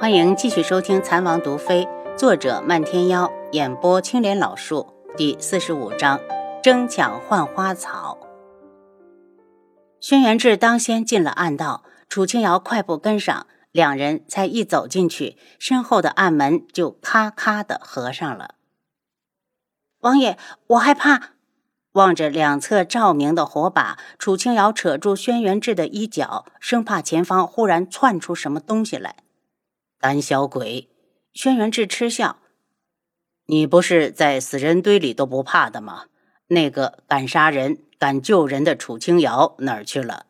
欢迎继续收听《残王毒妃》，作者漫天妖，演播青莲老树，第四十五章：争抢换花草。轩辕志当先进了暗道，楚清瑶快步跟上，两人才一走进去，身后的暗门就咔咔的合上了。王爷，我害怕。望着两侧照明的火把，楚青瑶扯住轩辕志的衣角，生怕前方忽然窜出什么东西来。胆小鬼，轩辕志嗤笑：“你不是在死人堆里都不怕的吗？那个敢杀人、敢救人的楚清瑶哪儿去了？”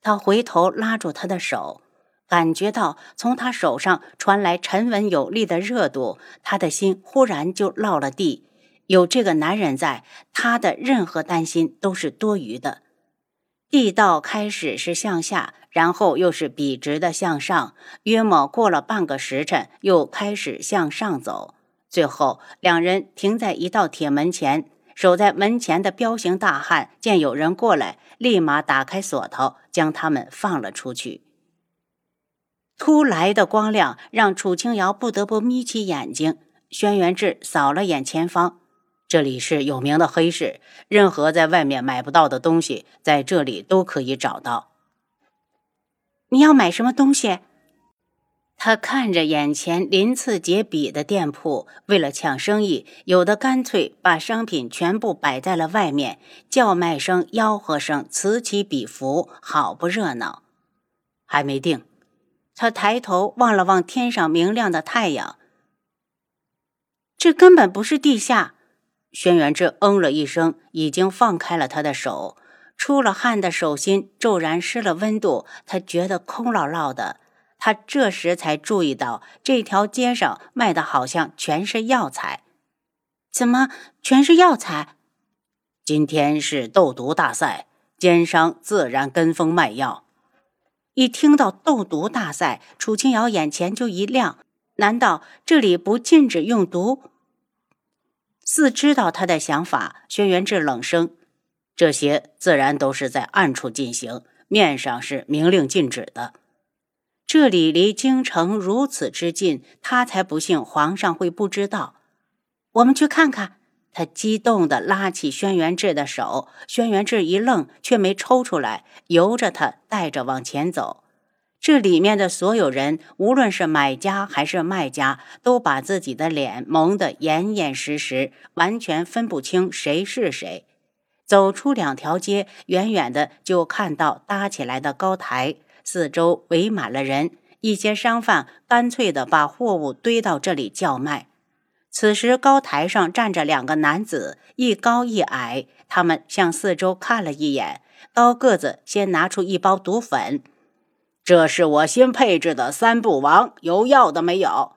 他回头拉住他的手，感觉到从他手上传来沉稳有力的热度，他的心忽然就落了地。有这个男人在，他的任何担心都是多余的。地道开始是向下，然后又是笔直的向上，约莫过了半个时辰，又开始向上走。最后，两人停在一道铁门前，守在门前的彪形大汉见有人过来，立马打开锁头，将他们放了出去。突来的光亮让楚清瑶不得不眯起眼睛。轩辕志扫了眼前方。这里是有名的黑市，任何在外面买不到的东西，在这里都可以找到。你要买什么东西？他看着眼前鳞次栉比的店铺，为了抢生意，有的干脆把商品全部摆在了外面，叫卖声、吆喝声此起彼伏，好不热闹。还没定，他抬头望了望天上明亮的太阳，这根本不是地下。轩辕志嗯了一声，已经放开了他的手，出了汗的手心骤然失了温度，他觉得空落落的。他这时才注意到，这条街上卖的好像全是药材。怎么全是药材？今天是斗毒大赛，奸商自然跟风卖药。一听到斗毒大赛，楚清瑶眼前就一亮，难道这里不禁止用毒？似知道他的想法，轩辕志冷声：“这些自然都是在暗处进行，面上是明令禁止的。这里离京城如此之近，他才不信皇上会不知道。我们去看看。”他激动地拉起轩辕志的手，轩辕志一愣，却没抽出来，由着他带着往前走。这里面的所有人，无论是买家还是卖家，都把自己的脸蒙得严严实实，完全分不清谁是谁。走出两条街，远远的就看到搭起来的高台，四周围满了人。一些商贩干脆的把货物堆到这里叫卖。此时，高台上站着两个男子，一高一矮。他们向四周看了一眼，高个子先拿出一包毒粉。这是我新配置的三不王，有药的没有？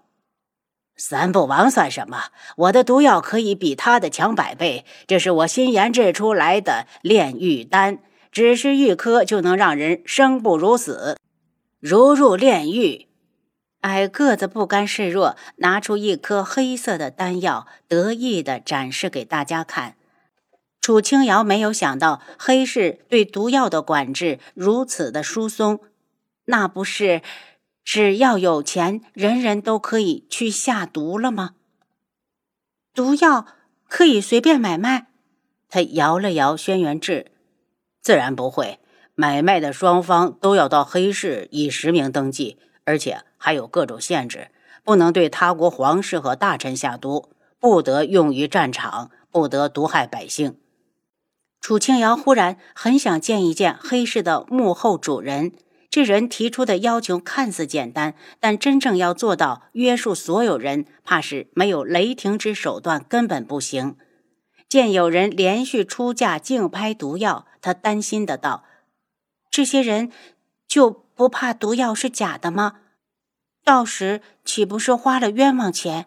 三不王算什么？我的毒药可以比他的强百倍。这是我新研制出来的炼狱丹，只是一颗就能让人生不如死，如入炼狱。矮个子不甘示弱，拿出一颗黑色的丹药，得意的展示给大家看。楚清瑶没有想到黑市对毒药的管制如此的疏松。那不是只要有钱，人人都可以去下毒了吗？毒药可以随便买卖？他摇了摇轩辕志，自然不会。买卖的双方都要到黑市以实名登记，而且还有各种限制，不能对他国皇室和大臣下毒，不得用于战场，不得毒害百姓。楚清瑶忽然很想见一见黑市的幕后主人。这人提出的要求看似简单，但真正要做到约束所有人，怕是没有雷霆之手段根本不行。见有人连续出价竞拍毒药，他担心的道：“这些人就不怕毒药是假的吗？到时岂不是花了冤枉钱？”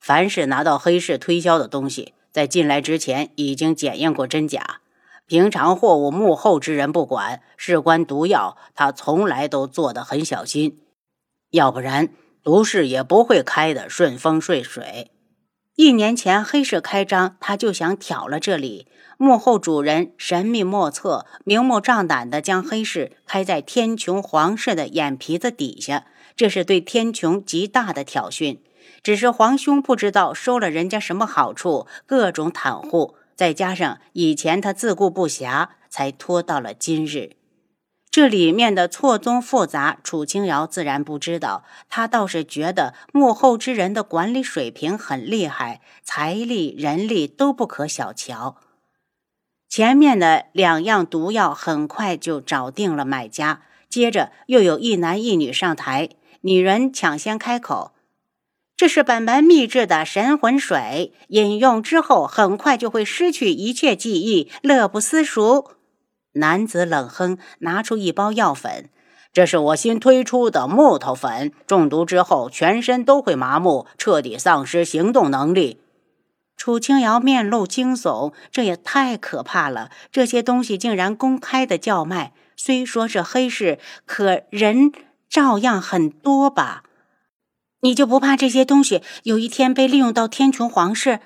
凡是拿到黑市推销的东西，在进来之前已经检验过真假。平常货物幕后之人不管，事关毒药，他从来都做得很小心，要不然毒市也不会开得顺风顺水。一年前黑市开张，他就想挑了这里。幕后主人神秘莫测，明目张胆地将黑市开在天穹皇室的眼皮子底下，这是对天穹极大的挑衅。只是皇兄不知道收了人家什么好处，各种袒护，再加上以前他自顾不暇，才拖到了今日。这里面的错综复杂，楚清瑶自然不知道。他倒是觉得幕后之人的管理水平很厉害，财力、人力都不可小瞧。前面的两样毒药很快就找定了买家，接着又有一男一女上台，女人抢先开口：“这是本门秘制的神魂水，饮用之后很快就会失去一切记忆，乐不思蜀。”男子冷哼，拿出一包药粉：“这是我新推出的木头粉，中毒之后全身都会麻木，彻底丧失行动能力。”楚清瑶面露惊悚，这也太可怕了！这些东西竟然公开的叫卖，虽说是黑市，可人照样很多吧？你就不怕这些东西有一天被利用到天穹皇室？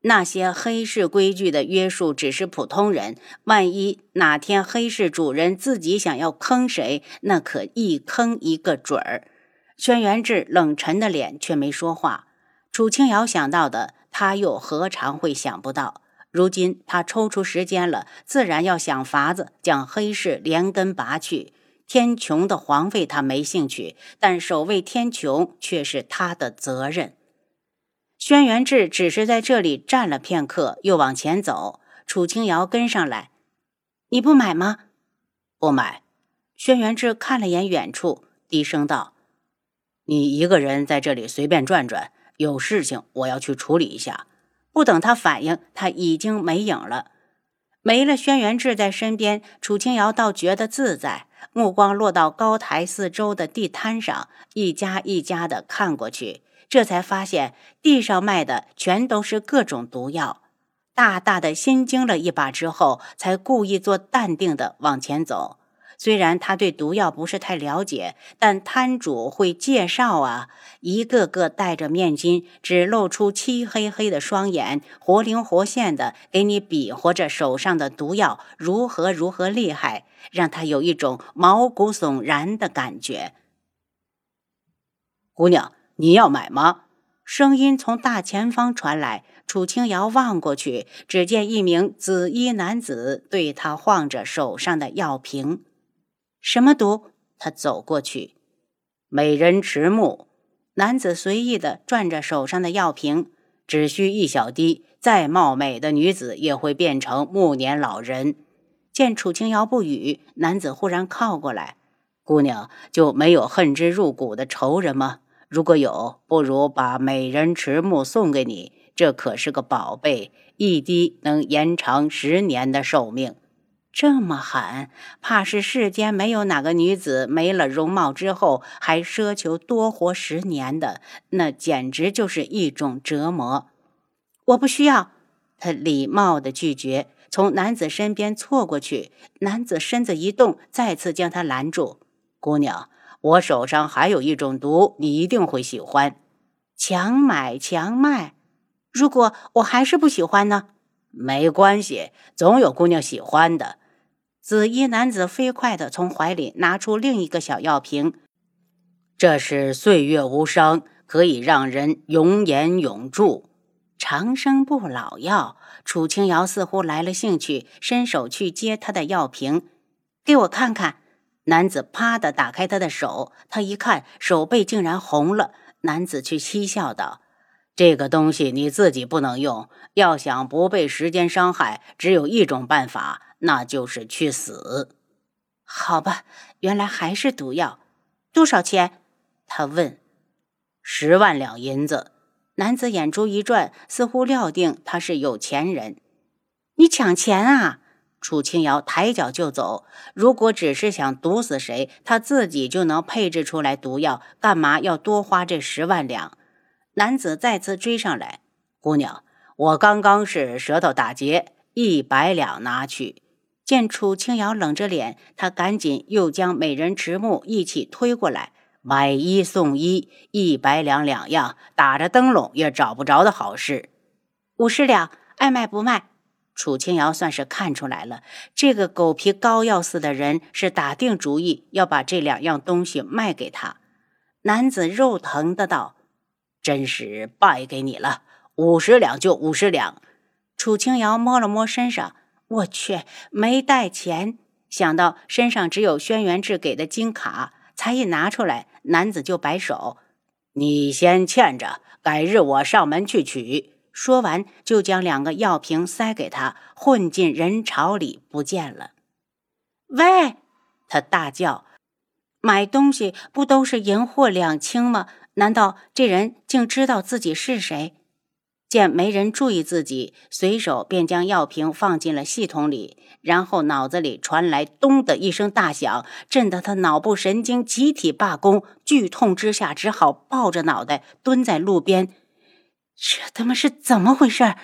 那些黑市规矩的约束只是普通人，万一哪天黑市主人自己想要坑谁，那可一坑一个准儿。轩辕志冷沉的脸却没说话。楚清瑶想到的，他又何尝会想不到？如今他抽出时间了，自然要想法子将黑市连根拔去。天穹的皇位他没兴趣，但守卫天穹却是他的责任。轩辕志只是在这里站了片刻，又往前走。楚清瑶跟上来：“你不买吗？”“不买。”轩辕志看了眼远处，低声道：“你一个人在这里随便转转。”有事情，我要去处理一下。不等他反应，他已经没影了。没了轩辕志在身边，楚清瑶倒觉得自在。目光落到高台四周的地摊上，一家一家的看过去，这才发现地上卖的全都是各种毒药。大大的心惊了一把之后，才故意做淡定的往前走。虽然他对毒药不是太了解，但摊主会介绍啊！一个个戴着面巾，只露出漆黑黑的双眼，活灵活现的给你比划着手上的毒药如何如何厉害，让他有一种毛骨悚然的感觉。姑娘，你要买吗？声音从大前方传来。楚清瑶望过去，只见一名紫衣男子对他晃着手上的药瓶。什么毒？他走过去，美人迟暮。男子随意的转着手上的药瓶，只需一小滴，再貌美的女子也会变成暮年老人。见楚清瑶不语，男子忽然靠过来：“姑娘就没有恨之入骨的仇人吗？如果有，不如把美人迟暮送给你，这可是个宝贝，一滴能延长十年的寿命。”这么狠，怕是世间没有哪个女子没了容貌之后还奢求多活十年的，那简直就是一种折磨。我不需要，他礼貌的拒绝，从男子身边错过去。男子身子一动，再次将他拦住。姑娘，我手上还有一种毒，你一定会喜欢。强买强卖，如果我还是不喜欢呢？没关系，总有姑娘喜欢的。紫衣男子飞快地从怀里拿出另一个小药瓶，这是岁月无伤，可以让人永颜永驻、长生不老药。楚清瑶似乎来了兴趣，伸手去接他的药瓶，给我看看。男子啪的打开他的手，他一看手背竟然红了。男子却嬉笑道：“这个东西你自己不能用，要想不被时间伤害，只有一种办法。”那就是去死，好吧，原来还是毒药，多少钱？他问。十万两银子。男子眼珠一转，似乎料定他是有钱人。你抢钱啊！楚清瑶抬脚就走。如果只是想毒死谁，他自己就能配置出来毒药，干嘛要多花这十万两？男子再次追上来，姑娘，我刚刚是舌头打结，一百两拿去。见楚清瑶冷着脸，他赶紧又将美人迟暮一起推过来。买一送一，一百两两样，打着灯笼也找不着的好事。五十两，爱卖不卖？楚清瑶算是看出来了，这个狗皮膏药似的人是打定主意要把这两样东西卖给他。男子肉疼的道：“真是败给你了，五十两就五十两。”楚清瑶摸了摸身上，我去，没带钱。想到身上只有轩辕志给的金卡，才一拿出来。男子就摆手：“你先欠着，改日我上门去取。”说完，就将两个药瓶塞给他，混进人潮里不见了。喂！他大叫：“买东西不都是银货两清吗？难道这人竟知道自己是谁？”见没人注意自己，随手便将药瓶放进了系统里，然后脑子里传来“咚”的一声大响，震得他脑部神经集体罢工，剧痛之下只好抱着脑袋蹲在路边。这他妈是怎么回事？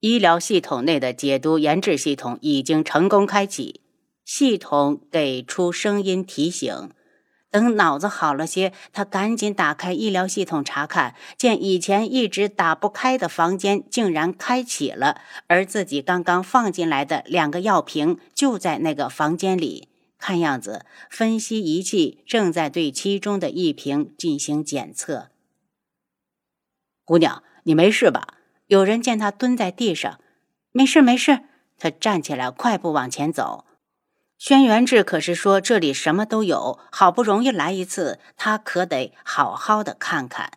医疗系统内的解毒研制系统已经成功开启，系统给出声音提醒。等脑子好了些，他赶紧打开医疗系统查看，见以前一直打不开的房间竟然开启了，而自己刚刚放进来的两个药瓶就在那个房间里。看样子，分析仪器正在对其中的一瓶进行检测。姑娘，你没事吧？有人见他蹲在地上，没事没事。他站起来，快步往前走。轩辕志可是说这里什么都有，好不容易来一次，他可得好好的看看。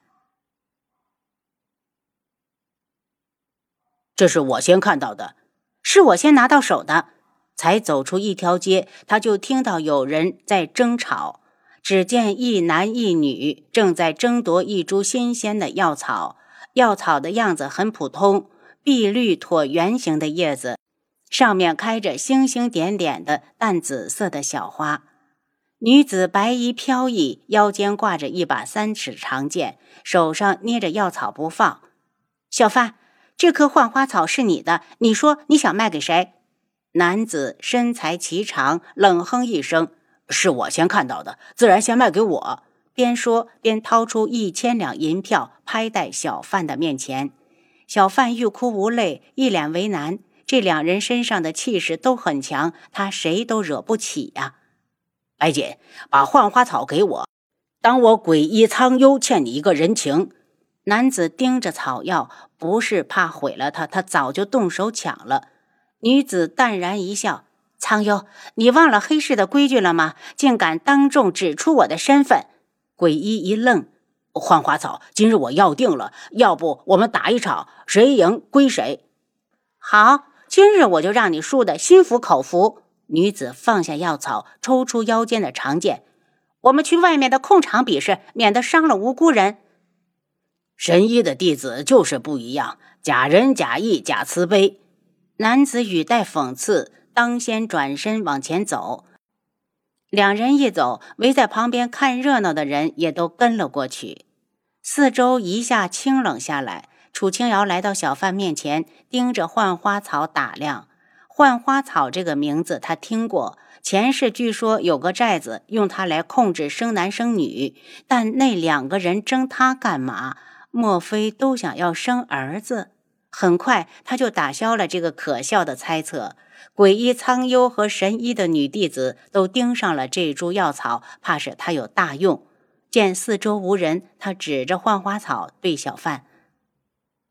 这是我先看到的，是我先拿到手的。才走出一条街，他就听到有人在争吵。只见一男一女正在争夺一株新鲜的药草，药草的样子很普通，碧绿椭圆形的叶子。上面开着星星点点的淡紫色的小花，女子白衣飘逸，腰间挂着一把三尺长剑，手上捏着药草不放。小贩，这棵幻花草是你的，你说你想卖给谁？男子身材颀长，冷哼一声：“是我先看到的，自然先卖给我。”边说边掏出一千两银票，拍在小贩的面前。小贩欲哭无泪，一脸为难。这两人身上的气势都很强，他谁都惹不起呀！白锦，把幻花草给我，当我鬼医苍幽欠你一个人情。男子盯着草药，不是怕毁了他，他早就动手抢了。女子淡然一笑：“苍幽，你忘了黑市的规矩了吗？竟敢当众指出我的身份！”鬼医一愣：“幻花草，今日我要定了，要不我们打一场，谁赢归谁。”好。今日我就让你输得心服口服。女子放下药草，抽出腰间的长剑。我们去外面的空场比试，免得伤了无辜人。神医的弟子就是不一样，假仁假义假慈悲。男子语带讽刺，当先转身往前走。两人一走，围在旁边看热闹的人也都跟了过去。四周一下清冷下来。楚清瑶来到小贩面前，盯着幻花草打量。幻花草这个名字他听过，前世据说有个寨子用它来控制生男生女，但那两个人争它干嘛？莫非都想要生儿子？很快他就打消了这个可笑的猜测。鬼医苍幽和神医的女弟子都盯上了这株药草，怕是它有大用。见四周无人，他指着幻花草对小贩。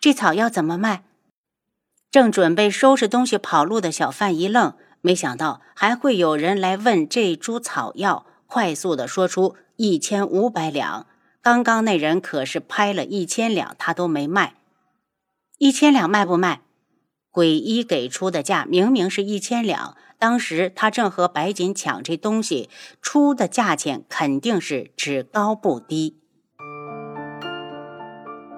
这草药怎么卖？正准备收拾东西跑路的小贩一愣，没想到还会有人来问这株草药，快速的说出一千五百两。刚刚那人可是拍了一千两，他都没卖。一千两卖不卖？鬼医给出的价明明是一千两，当时他正和白锦抢这东西，出的价钱肯定是只高不低。